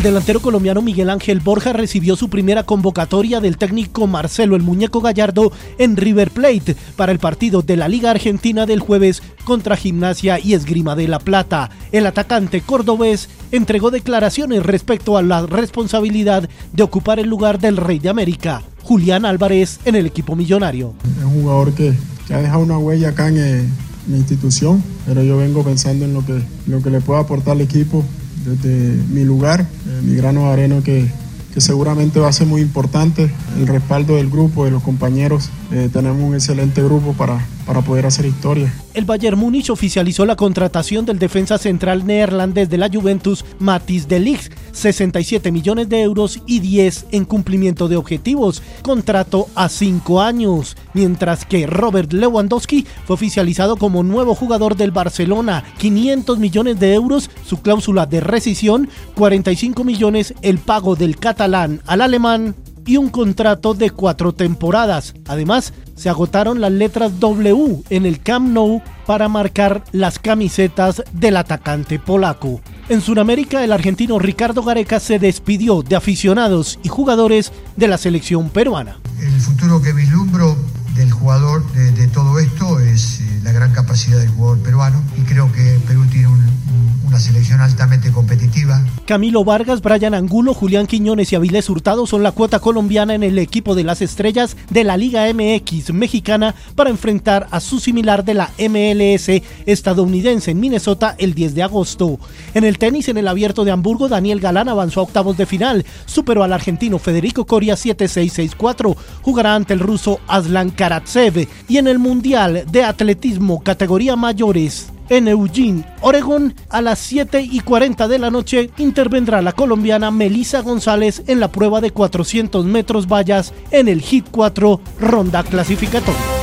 El delantero colombiano Miguel Ángel Borja recibió su primera convocatoria del técnico Marcelo el Muñeco Gallardo en River Plate para el partido de la Liga Argentina del jueves contra Gimnasia y Esgrima de la Plata. El atacante cordobés entregó declaraciones respecto a la responsabilidad de ocupar el lugar del Rey de América, Julián Álvarez, en el equipo millonario. Es un jugador que, ha dejado una huella acá en, eh, mi institución, pero yo vengo pensando en lo que, lo que le puedo aportar al equipo desde mi lugar, eh, mi grano de arena que, que seguramente va a ser muy importante, el respaldo del grupo, de los compañeros. Eh, tenemos un excelente grupo para, para poder hacer historia. El Bayern Múnich oficializó la contratación del defensa central neerlandés de la Juventus, Matis de Ligt, 67 millones de euros y 10 en cumplimiento de objetivos, contrato a 5 años, mientras que Robert Lewandowski fue oficializado como nuevo jugador del Barcelona, 500 millones de euros su cláusula de rescisión, 45 millones el pago del catalán al alemán y un contrato de cuatro temporadas. Además, se agotaron las letras W en el Camp Nou para marcar las camisetas del atacante polaco. En Sudamérica, el argentino Ricardo Gareca se despidió de aficionados y jugadores de la selección peruana. El futuro que vislumbro del jugador de, todo esto es eh, la gran capacidad del jugador peruano y creo que Perú selección altamente competitiva. Camilo Vargas, Brian Angulo, Julián Quiñones y Avilés Hurtado son la cuota colombiana en el equipo de las estrellas de la Liga MX mexicana para enfrentar a su similar de la MLS estadounidense en Minnesota el 10 de agosto. En el tenis, en el abierto de Hamburgo, Daniel Galán avanzó a octavos de final, superó al argentino Federico Coria 7-6-6-4, jugará ante el ruso Aslan Karatsev y en el Mundial de Atletismo categoría mayores en Eugene, Oregón, a las 7 y 40 de la noche intervendrá la colombiana Melissa González en la prueba de 400 metros vallas en el Hit 4 ronda clasificatoria.